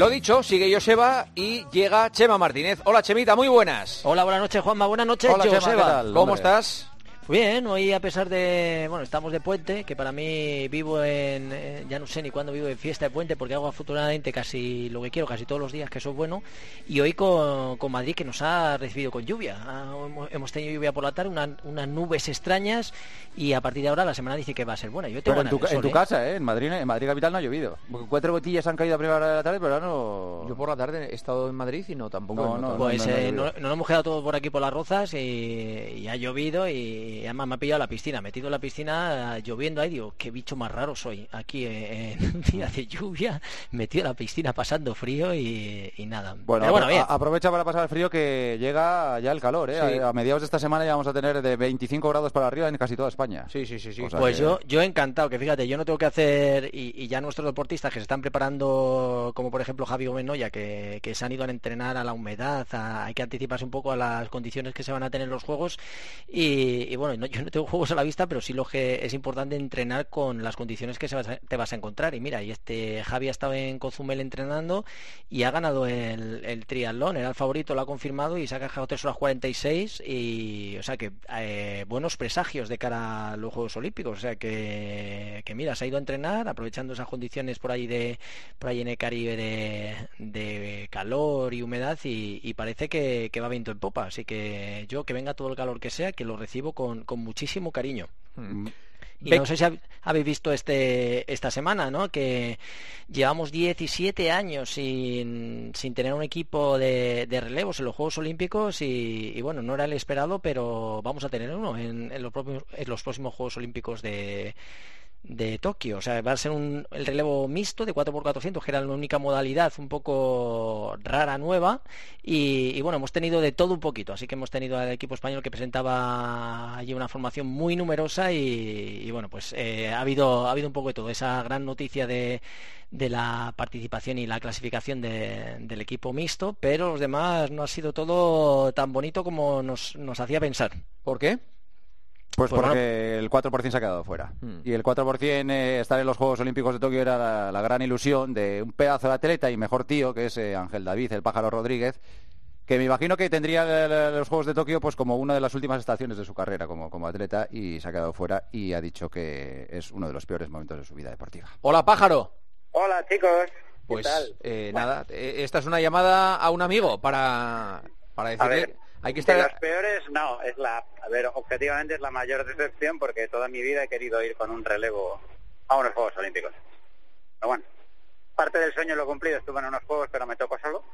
Lo dicho, sigue Joseba y llega Chema Martínez. Hola Chemita, muy buenas. Hola, buenas noches Juanma, buenas noches Hola, Chema, Joseba. ¿qué tal? ¿Cómo estás? Bien, hoy a pesar de, bueno, estamos de puente, que para mí vivo en, eh, ya no sé ni cuándo vivo en fiesta de puente, porque hago afortunadamente casi lo que quiero, casi todos los días, que eso es bueno, y hoy con, con Madrid que nos ha recibido con lluvia. Ah, hemos- hemos tenido lluvia por la tarde, una- unas nubes extrañas, y a partir de ahora la semana dice que va a ser buena. Yo tengo Pero en tu, en sol, tu ¿eh? casa, ¿eh? En Madrid, en Madrid capital no ha llovido. Cuatro gotillas han caído a primera hora de la tarde, pero ahora no... Yo por la tarde he estado en Madrid y no, tampoco. No. Pues no, no, eh, no, no- nos hemos quedado todos por aquí por las rozas y, y ha llovido y además me ha pillado la piscina, metido en la piscina lloviendo ahí, digo, qué bicho más raro soy, aquí en un día de lluvia, metido en la piscina pasando frío y, y nada. Bueno, Pero bueno, bien. aprovecha para pasar el frío que llega ya el calor, ¿eh? Sí. A, a mediados de esta semana ya vamos a tener de 25 grados para arriba en casi toda España. Sí, sí, sí, sí. O sea Pues que- yo, yo encantado, que fíjate, yo no tengo que hacer, y, y ya nuestros deportistas que se están preparando, como por ejemplo Javi Gómez que, que se han ido a entrenar a la humedad, a- hay que anticiparse un poco a las condiciones que se van a tener los juegos, y, y bueno, yo no tengo juegos a la vista, pero sí lo que es importante entrenar con las condiciones que se te vas a encontrar, y mira, y este Javi ha estado en Cozumel entrenando y ha ganado el, el triatlón, era el favorito, lo ha confirmado y se ha dejado 3 horas 46 y o sea que eh, buenos presagios de cara a los Juegos Olímpicos, o sea que, que mira, se ha ido a entrenar aprovechando esas condiciones por ahí de por ahí en el Caribe de, de calor y humedad y, y parece que, que va viento en popa, así que yo que venga todo el calor que sea, que lo recibo con, con muchísimo cariño. Mm. Y no sé si hab- habéis visto este esta semana, ¿no? Que llevamos 17 años sin, sin tener un equipo de, de relevos en los Juegos Olímpicos y, y, bueno, no era el esperado, pero vamos a tener uno en, en los, propios- en los próximos Juegos Olímpicos de, de Tokio. O sea, va a ser un, el relevo mixto de 4x400, que era la única modalidad un poco rara, nueva. Y, bueno, hemos tenido de todo un poquito. Así que hemos tenido al equipo español que presentaba allí una formación muy numerosa y, y bueno, pues eh, ha, habido, ha habido un poco de todo. Esa gran noticia de, de la participación y la clasificación de- del equipo mixto, pero los demás no ha sido todo tan bonito como nos, nos hacía pensar. ¿Por qué? Pues Pues porque el 4% se ha quedado fuera. Hmm. Y el 4% eh, estar en los Juegos Olímpicos de Tokio era la, la gran ilusión de un pedazo de atleta y mejor tío, que es eh, Ángel David, el pájaro Rodríguez, que me imagino que tendría el- el- los Juegos de Tokio pues como una de las últimas estaciones de su carrera como, como atleta y se ha quedado fuera y ha dicho que es uno de los peores momentos de su vida deportiva. Hola, pájaro. Hola chicos, ¿qué Pues tal? eh, nada, eh, esta es una llamada a un amigo para, para A decirle... hay que de estar... los peores no, es la, a ver, objetivamente es la mayor decepción porque toda mi vida he querido ir con un relevo a unos Juegos Olímpicos. Pero bueno, parte del sueño lo he cumplido, estuve en unos Juegos pero me tocó solo.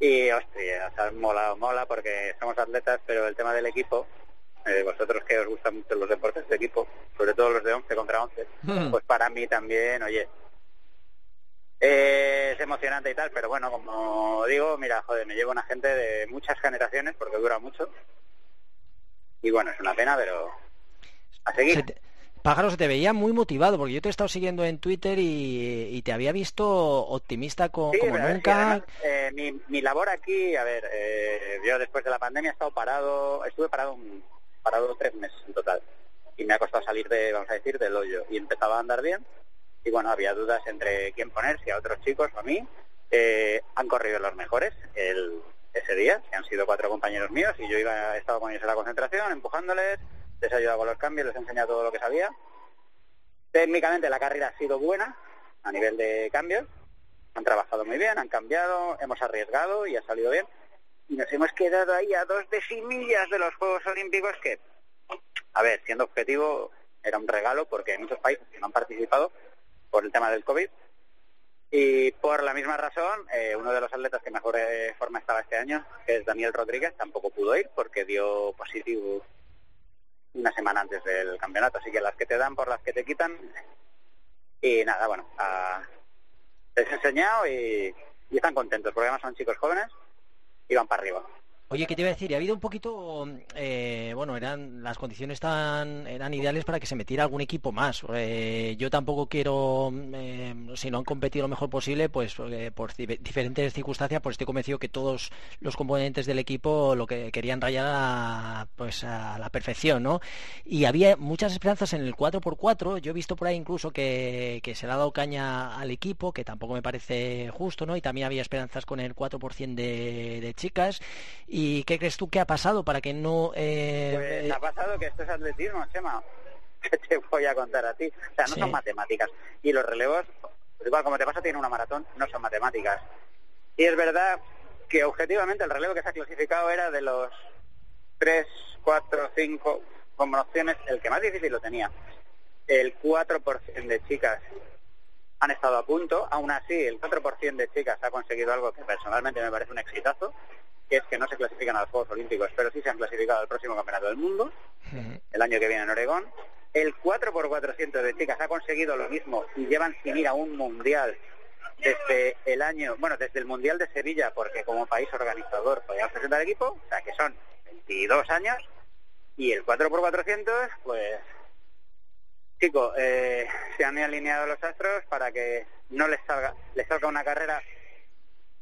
Y hostia, o sea, mola, mola porque somos atletas, pero el tema del equipo, eh, vosotros que os gustan mucho los deportes de equipo, sobre todo los de 11 contra 11, Hmm. pues para mí también, oye, eh, es emocionante y tal, pero bueno, como digo, mira, joder, me llevo una gente de muchas generaciones porque dura mucho. Y bueno, es una pena, pero a seguir. Se te- Pájaro, se te veía muy motivado, porque yo te he estado siguiendo en Twitter y, y te había visto optimista Sí, como nunca. además, eh, mi, mi labor aquí, a ver, eh, yo después de la pandemia he estado parado, estuve parado un, parado tres meses en total. Y me ha costado salir de, vamos a decir, del hoyo. Y empezaba a andar bien. Y bueno, había dudas entre quién poner, si a otros chicos o a mí. Eh, han corrido los mejores el, ese día, que han sido cuatro compañeros míos, y yo iba, estaba con ellos en la concentración, empujándoles, les he ayudado con los cambios, les he enseñado todo lo que sabía. Técnicamente la carrera ha sido buena a nivel de cambios, han trabajado muy bien, han cambiado, hemos arriesgado y ha salido bien. Y nos hemos quedado ahí a dos decimillas de los Juegos Olímpicos que, a ver, siendo objetivo, era un regalo porque hay muchos países que no han participado por el tema del COVID. Y por la misma razón, eh, uno de los atletas que mejor eh, forma estaba este año, que es Daniel Rodríguez, tampoco pudo ir porque dio positivo una semana antes del campeonato. Así que las que te dan por las que te quitan. Y nada, bueno, a- les he enseñado y, y están contentos porque además son chicos jóvenes y van para arriba. Oye, ¿qué te iba a decir? Ha habido un poquito, eh, bueno, eran las condiciones eran ideales para que se metiera algún equipo más. Eh, yo tampoco quiero, eh, si no han competido lo mejor posible, pues por diferentes circunstancias, pues estoy convencido que todos los componentes del equipo lo que querían rayar a, pues a la perfección, ¿no? Y había muchas esperanzas en el 4x4. Yo he visto por ahí incluso que, se le ha dado caña al equipo, que tampoco me parece justo, ¿no? Y también había esperanzas con el 4% de, de chicas. ¿Y qué crees tú que ha pasado para que no... Eh, pues ha pasado que esto es atletismo, Chema. ¿Qué te voy a contar a ti? O sea, no son matemáticas. Y los relevos, igual como te pasa, tiene una maratón, no son matemáticas. Y es verdad que objetivamente el relevo que se ha clasificado era de los 3, 4, 5 como opciones, el que más difícil lo tenía. El 4% de chicas han estado a punto, aún así el 4% de chicas ha conseguido algo que personalmente me parece un exitazo, que es que no se clasifican a los Juegos Olímpicos, pero sí se han clasificado al próximo Campeonato del Mundo, el año que viene en Oregón. El 4x400 de chicas ha conseguido lo mismo y llevan sin ir a un mundial desde el año, bueno, desde el Mundial de Sevilla, porque como país organizador podíamos presentar equipo, o sea que son 22 años, y el 4x400, pues, chicos, eh, se han alineado los astros para que no les salga, les salga una carrera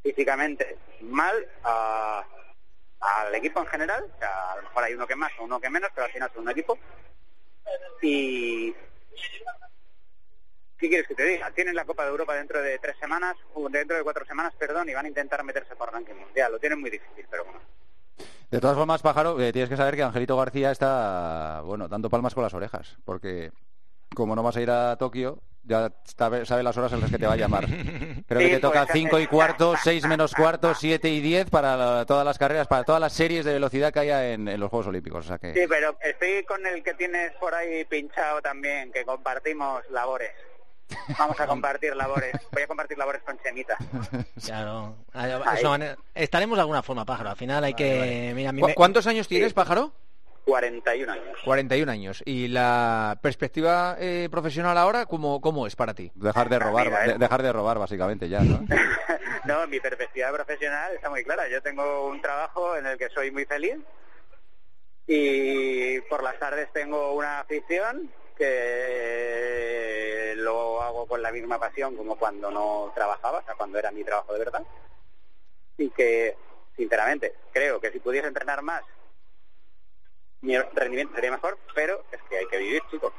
físicamente mal al equipo en general. O sea, a lo mejor hay uno que más o uno que menos, pero al final es un equipo. Y... ¿Qué quieres que te diga? Tienen la Copa de Europa dentro de tres semanas, dentro de cuatro semanas, perdón, y van a intentar meterse por ranking mundial. Lo tienen muy difícil, pero bueno. De todas formas, Pájaro, eh, tienes que saber que Angelito García está, bueno, dando palmas con las orejas, porque como no vas a ir a Tokio, ya sabe las horas en las que te va a llamar. Creo que te toca 5 y cuarto, 6 menos cuarto, 7 y 10 para todas las carreras, para todas las series de velocidad que haya en, los Juegos Olímpicos. sea que... Sí, pero estoy con el que tienes por ahí pinchado también, que compartimos labores. Vamos a compartir labores. Voy a compartir labores con Chemita. Claro. Estaremos de alguna forma, pájaro. Al final hay que... ¿Cuántos años tienes, pájaro? 41 años. 41 años. ¿Y la perspectiva eh, profesional ahora cómo, cómo es para ti? Dejar de robar, ¿eh? dejar de robar básicamente ya, ¿no? no, mi perspectiva profesional está muy clara. Yo tengo un trabajo en el que soy muy feliz y por las tardes tengo una afición que lo hago con la misma pasión como cuando no trabajaba, o sea, cuando era mi trabajo de verdad. Y que, sinceramente, creo que si pudiese entrenar más mi rendimiento sería mejor, pero es que hay que vivir, chicos.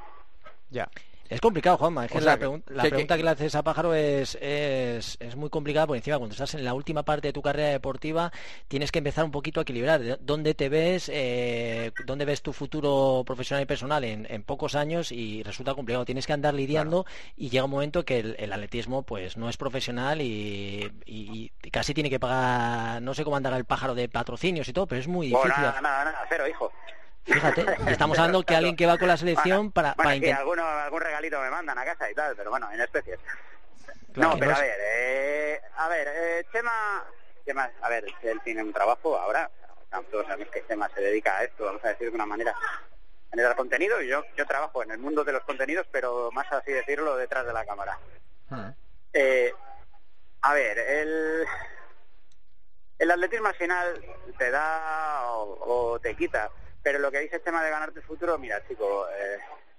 Ya. Es complicado, Juanma. Es que la, pregunta que le haces a Pájaro es, es, muy complicada porque encima cuando estás en la última parte de tu carrera deportiva tienes que empezar un poquito a equilibrar. ¿Dónde te ves? Eh, ¿Dónde ves tu futuro profesional y personal en, pocos años? Y resulta complicado. Tienes que andar lidiando y llega un momento que el, atletismo pues no es profesional y, casi tiene que pagar, no sé cómo andará el pájaro de patrocinios y todo, pero es muy difícil. nada, nada, nada, cero, hijo. Fíjate, estamos hablando que alguien que va con la selección para, para algún regalito me mandan a casa y tal, pero bueno, en especies. no, pero a ver, eh, a ver, eh, Chema, Chema, a ver, él tiene un trabajo ahora, todos sabemos que Chema se dedica a esto, vamos a decir de una manera, generar contenido, y yo, yo trabajo en el mundo de los contenidos, pero más así decirlo, detrás de la cámara. Hmm. Eh, a ver, el, el atletismo al final te da o te quita pero lo que dice el tema de ganarte el futuro, mira, chico, eh,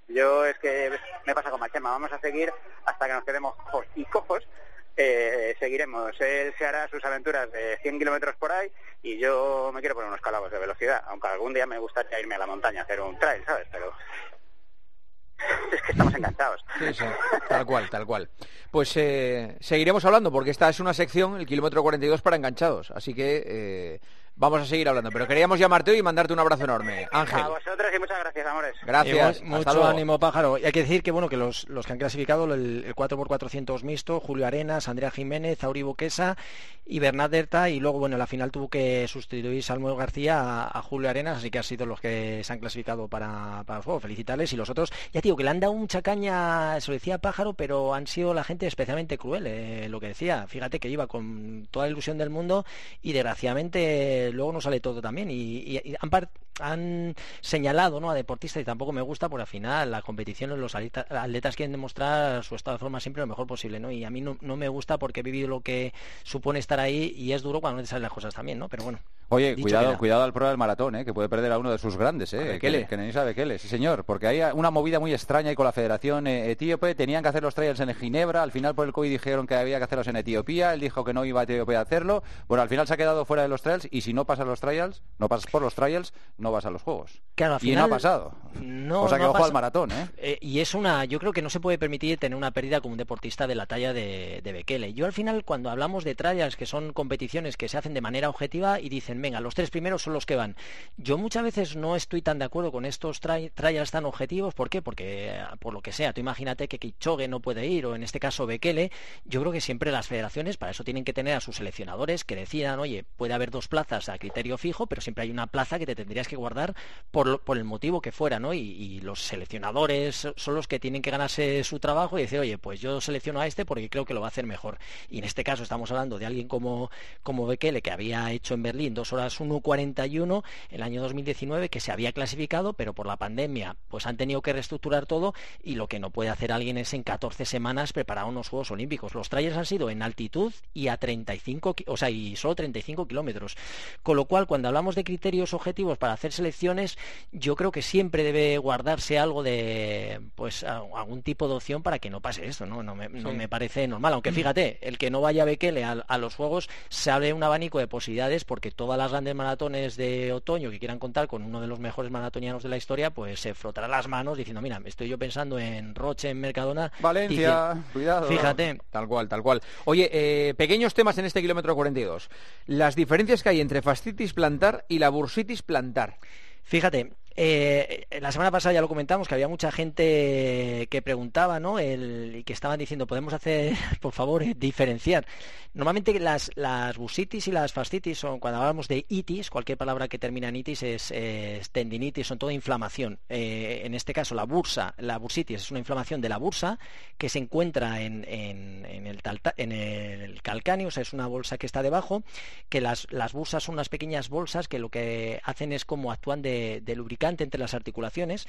yo es que me pasa con Machema, vamos a seguir hasta que nos quedemos cojos y cojos. Eh, seguiremos. Él se hará sus aventuras de 100 kilómetros por ahí y yo me quiero poner unos calabos de velocidad, aunque algún día me gustaría irme a la montaña a hacer un trail, ¿sabes? Pero es que estamos encantados. Sí, sí, tal cual, tal cual. Pues eh, seguiremos hablando porque esta es una sección, el kilómetro 42 para enganchados, así que... Eh, vamos a seguir hablando. Pero queríamos llamarte hoy y mandarte un abrazo enorme. Ángel. A vosotros y muchas gracias, amores. Gracias. mucho ánimo, pájaro. Y hay que decir que bueno que los, los que han clasificado el, 4x400 mixto, Julio Arenas, Andrea Jiménez, Auri Boquesa y Bernat y luego bueno, la final tuvo que sustituir Salmo García a, Julio Arenas, así que han sido los que se han clasificado para, para el juego. Felicitarles y los otros, ya digo que le han dado mucha caña, se lo decía Pájaro, pero han sido la gente especialmente cruel, eh, lo que decía. Fíjate que iba con toda la ilusión del mundo y desgraciadamente luego no sale todo también. Y, han, señalado ¿no? a deportistas y tampoco me gusta, porque al final las competiciones, los atletas, quieren demostrar su estado de forma siempre lo mejor posible. ¿no? Y a mí no, me gusta porque he vivido lo que supone estar ahí y es duro cuando no te salen las cosas también, ¿no? Pero bueno. Oye, Dicho cuidado, cuidado al pro del maratón, ¿eh? que puede perder a uno de sus grandes, ¿eh? Bekele. que, que Nenisa Bekele, sí señor, porque hay una movida muy extraña ahí con la Federación eh, Etíope, tenían que hacer los trials en Ginebra, al final por el COVID dijeron que había que hacerlos en Etiopía, él dijo que no iba a Etiopía a hacerlo, bueno, al final se ha quedado fuera de los trials y si no pasas los trials, no pasas por los trials, no vas a los Juegos. Claro, al y no final- ha pasado. No, o sea que no ha ojo al maratón, ¿eh? Eh, y es una, yo creo que no se puede permitir tener una pérdida como un deportista de la talla de, de Bekele. Yo al final, cuando hablamos de trials, que son competiciones que se hacen de manera objetiva y dicen, venga, los tres primeros son los que van. Yo muchas veces no estoy tan de acuerdo con estos tri- trials tan objetivos. ¿Por qué? Porque, eh, por lo que sea, tú imagínate que Kipchoge no puede ir, o en este caso Bekele, yo creo que siempre las federaciones para eso tienen que tener a sus seleccionadores que decidan, oye, puede haber dos plazas a criterio fijo, pero siempre hay una plaza que te tendrías que guardar por, por el motivo que fuera, ¿no? Y, y los seleccionadores son los que tienen que ganarse su trabajo y decir, oye, pues yo selecciono a este porque creo que lo va a hacer mejor. Y en este caso estamos hablando de alguien como, como Bekele, que había hecho en Berlín dos horas 1.41 el año 2019, que se había clasificado, pero por la pandemia pues han tenido que reestructurar todo y lo que no puede hacer alguien es en 14 semanas preparar unos Juegos Olímpicos. Los trailers han sido en altitud y a 35, ki- o sea, y solo 35 kilómetros. Con lo cual, cuando hablamos de criterios objetivos para hacer selecciones, yo creo que siempre debe guardarse algo de, pues, algún tipo de opción para que no pase esto, ¿no? No me, no Sí. me parece normal. Aunque fíjate, el que no vaya a Bekele a, a los Juegos se abre un abanico de posibilidades porque todas las grandes maratones de otoño que quieran contar con uno de los mejores maratonianos de la historia, pues se frotará las manos diciendo, mira, estoy yo pensando en Roche, en Mercadona. Valencia, cuidado. Fíjate, Tal cual, tal cual. Oye, eh, pequeños temas en este kilómetro 42. Las diferencias que hay entre fascitis plantar y la bursitis plantar. Fíjate, eh, la semana pasada ya lo comentamos, que había mucha gente que preguntaba, ¿no? El, y que estaban diciendo, podemos hacer, por favor, eh, diferenciar. Normalmente las, las bursitis y las fascitis son, cuando hablamos de itis, cualquier palabra que termina en itis es, tendinitis, son toda inflamación. Eh, en este caso, la bursa, la bursitis es una inflamación de la bursa que se encuentra en, en- el, talta- en el calcáneo, o sea, es una bolsa que está debajo, que las, las bursas son unas pequeñas bolsas que lo que hacen es como actúan de, de entre las articulaciones.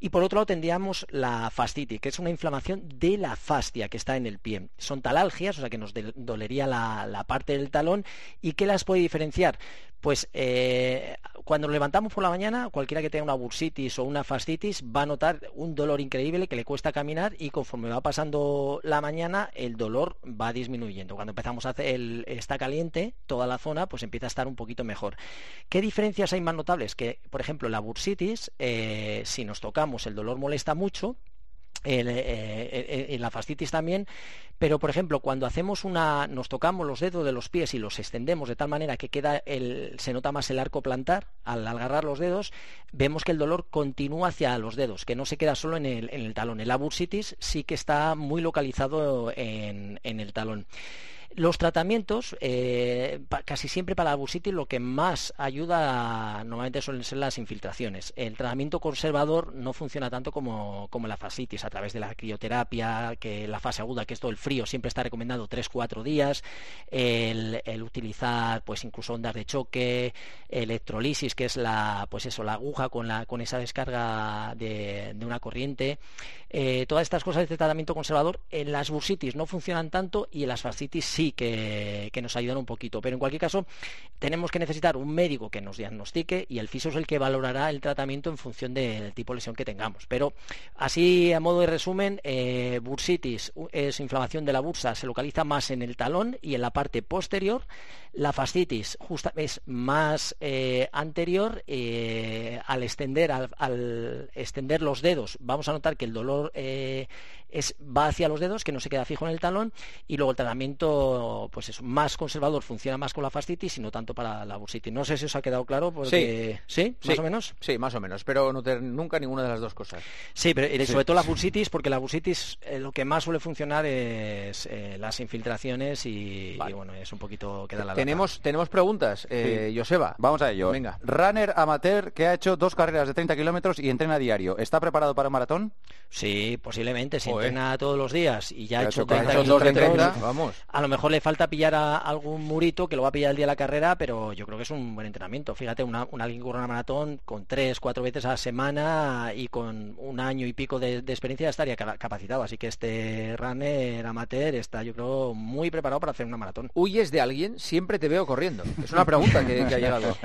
Y por otro lado tendríamos la fascitis, que es una inflamación de la fascia que está en el pie. Son talalgias, o sea que nos dolería la, la parte del talón. ¿Y qué las puede diferenciar? Pues eh, cuando nos levantamos por la mañana, cualquiera que tenga una bursitis o una fascitis va a notar un dolor increíble que le cuesta caminar y conforme va pasando la mañana el dolor va disminuyendo. Cuando empezamos a hacer el está caliente, toda la zona pues empieza a estar un poquito mejor. ¿Qué diferencias hay más notables? Que, por ejemplo, la bursitis, eh, si nos tocamos el dolor molesta mucho, eh, eh, eh, la fascitis también, pero por ejemplo cuando hacemos una, nos tocamos los dedos de los pies y los extendemos de tal manera que queda el, se nota más el arco plantar al agarrar los dedos, vemos que el dolor continúa hacia los dedos, que no se queda solo en el, en el talón. El bursitis sí que está muy localizado en, en el talón. Los tratamientos, eh, casi siempre para la bursitis lo que más ayuda normalmente suelen ser las infiltraciones. El tratamiento conservador no funciona tanto como, como la fascitis a través de la crioterapia, que la fase aguda, que es todo el frío, siempre está recomendado 3-4 días, el, el utilizar pues incluso ondas de choque, electrolisis, que es la pues eso, la aguja con la con esa descarga de, de una corriente. Eh, todas estas cosas de tratamiento conservador en las bursitis no funcionan tanto y en las fascitis sí que, nos ayudan un poquito. Pero en cualquier caso, tenemos que necesitar un médico que nos diagnostique y el fisio es el que valorará el tratamiento en función del tipo de lesión que tengamos. Pero así, a modo de resumen, eh, bursitis es inflamación de la bursa, se localiza más en el talón y en la parte posterior. La fascitis justa, es más eh, anterior eh, al extender al, extender los dedos. Vamos a notar que el dolor es, va hacia los dedos, que no se queda fijo en el talón, y luego el tratamiento, pues es más conservador, funciona más con la fascitis y no tanto para la bursitis. No sé si os ha quedado claro, porque sí, más Sí, o menos. Sí, más o menos. Pero no tener nunca ninguna de las dos cosas. Sí, pero sobre todo la bursitis, porque la bursitis eh, lo que más suele funcionar es eh, las infiltraciones y, Vale. y, bueno, es un poquito queda la lata. Tenemos, tenemos preguntas, eh, Joseba. Vamos a ello. Venga. Runner amateur que ha hecho dos carreras de 30 kilómetros y entrena a diario. ¿Está preparado para un maratón? Sí, posiblemente, si Joder. entrena todos los días y ya ha Ya ha hecho hecho 30 Esos dos de kilómetros, 30, vamos. a lo mejor le falta pillar a algún murito que lo va a pillar el día de la carrera, pero yo creo que es un buen entrenamiento. Fíjate, una, un alguien que corre una maratón con tres, cuatro veces a la semana y con un año y pico de, experiencia estaría capacitado. Así que este runner amateur está, yo creo, muy preparado para hacer una maratón. ¿Huyes de alguien? Siempre te veo corriendo. Es una pregunta que, ha llegado.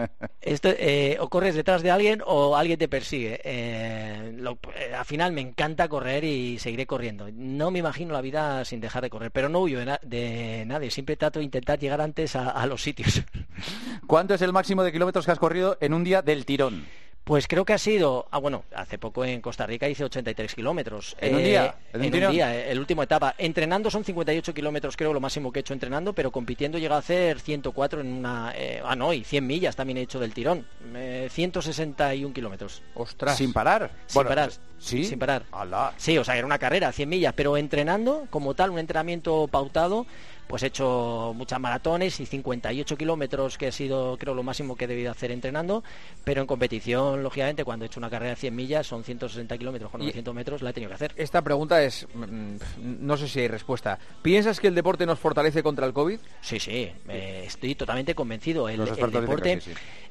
Esto, eh, o corres detrás de alguien o alguien te persigue. Eh, eh, al final me encanta correr y seguiré corriendo. No me imagino la vida sin dejar de correr, pero no huyo de, nadie. Siempre trato de intentar llegar antes a los sitios. ¿Cuánto es el máximo de kilómetros que has corrido en un día del tirón? Pues creo que ha sido, ah bueno, hace poco en Costa Rica hice 83 kilómetros. ¿En un día? ¿En, un, día, eh, el último etapa. Entrenando son 58 kilómetros, creo, lo máximo que he hecho entrenando, pero compitiendo llega a hacer 104 en una... Eh, ah, no, y 100 millas también he hecho del tirón. 161 kilómetros. Ostras. ¿Sin parar? Sin parar. ¿Sí? Sin parar. Alá. Sí, o sea, era una carrera, 100 millas, pero entrenando como tal, un entrenamiento pautado pues he hecho muchas maratones y 58 kilómetros, que ha sido creo lo máximo que he debido hacer entrenando, pero en competición, lógicamente, cuando he hecho una carrera de 100 millas, son 160 kilómetros con 900 metros, la he tenido que hacer. Esta pregunta es, mm, no sé si hay respuesta. ¿Piensas que el deporte nos fortalece contra el COVID? Sí, sí, estoy totalmente convencido. El, deporte...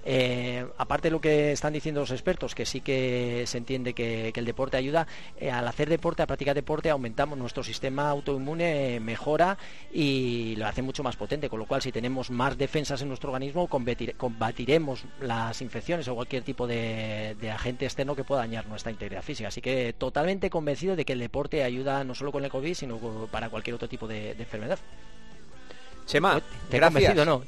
Eh, aparte de lo que están diciendo los expertos, que sí que se entiende que, el deporte ayuda, eh, al hacer deporte, a practicar deporte, aumentamos nuestro sistema autoinmune, mejora y lo hace mucho más potente, con lo cual si tenemos más defensas en nuestro organismo, combatiremos las infecciones o cualquier tipo de, agente externo que pueda dañar nuestra integridad física. Así que totalmente convencido de que el deporte ayuda no solo con el COVID, sino para cualquier otro tipo de enfermedad. Chema, ¿te gracias. no?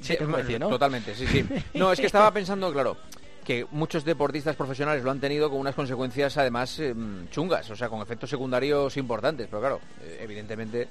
¿no? Totalmente, sí, sí. No, es que estaba pensando, claro, que muchos deportistas profesionales lo han tenido con unas consecuencias además em, chungas, o sea, con efectos secundarios importantes, pero claro, eh, evidentemente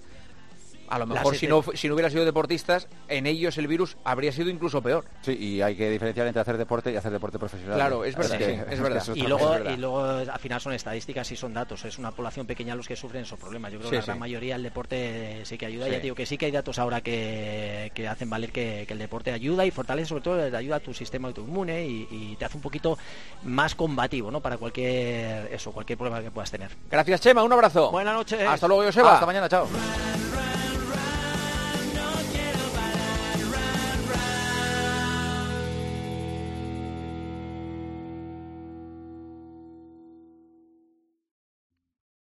a lo mejor si no, si no hubiera sido deportistas, en ellos el virus habría sido incluso peor. Sí, y hay que diferenciar entre hacer deporte y hacer deporte profesional. Claro, es verdad. es verdad. y, luego, y luego al final son estadísticas y son datos. Es una población pequeña los que sufren esos problemas. Yo creo que la gran mayoría el deporte sí que ayuda. Ya digo que sí que hay datos ahora que, hacen valer que, el deporte ayuda y fortalece sobre todo, ayuda a tu sistema autoinmune y, y te hace un poquito más combativo ¿no? para cualquier eso cualquier problema que puedas tener. Gracias, Chema. Un abrazo. Buenas noches. Hasta luego, Joseba. Hasta mañana. Chao.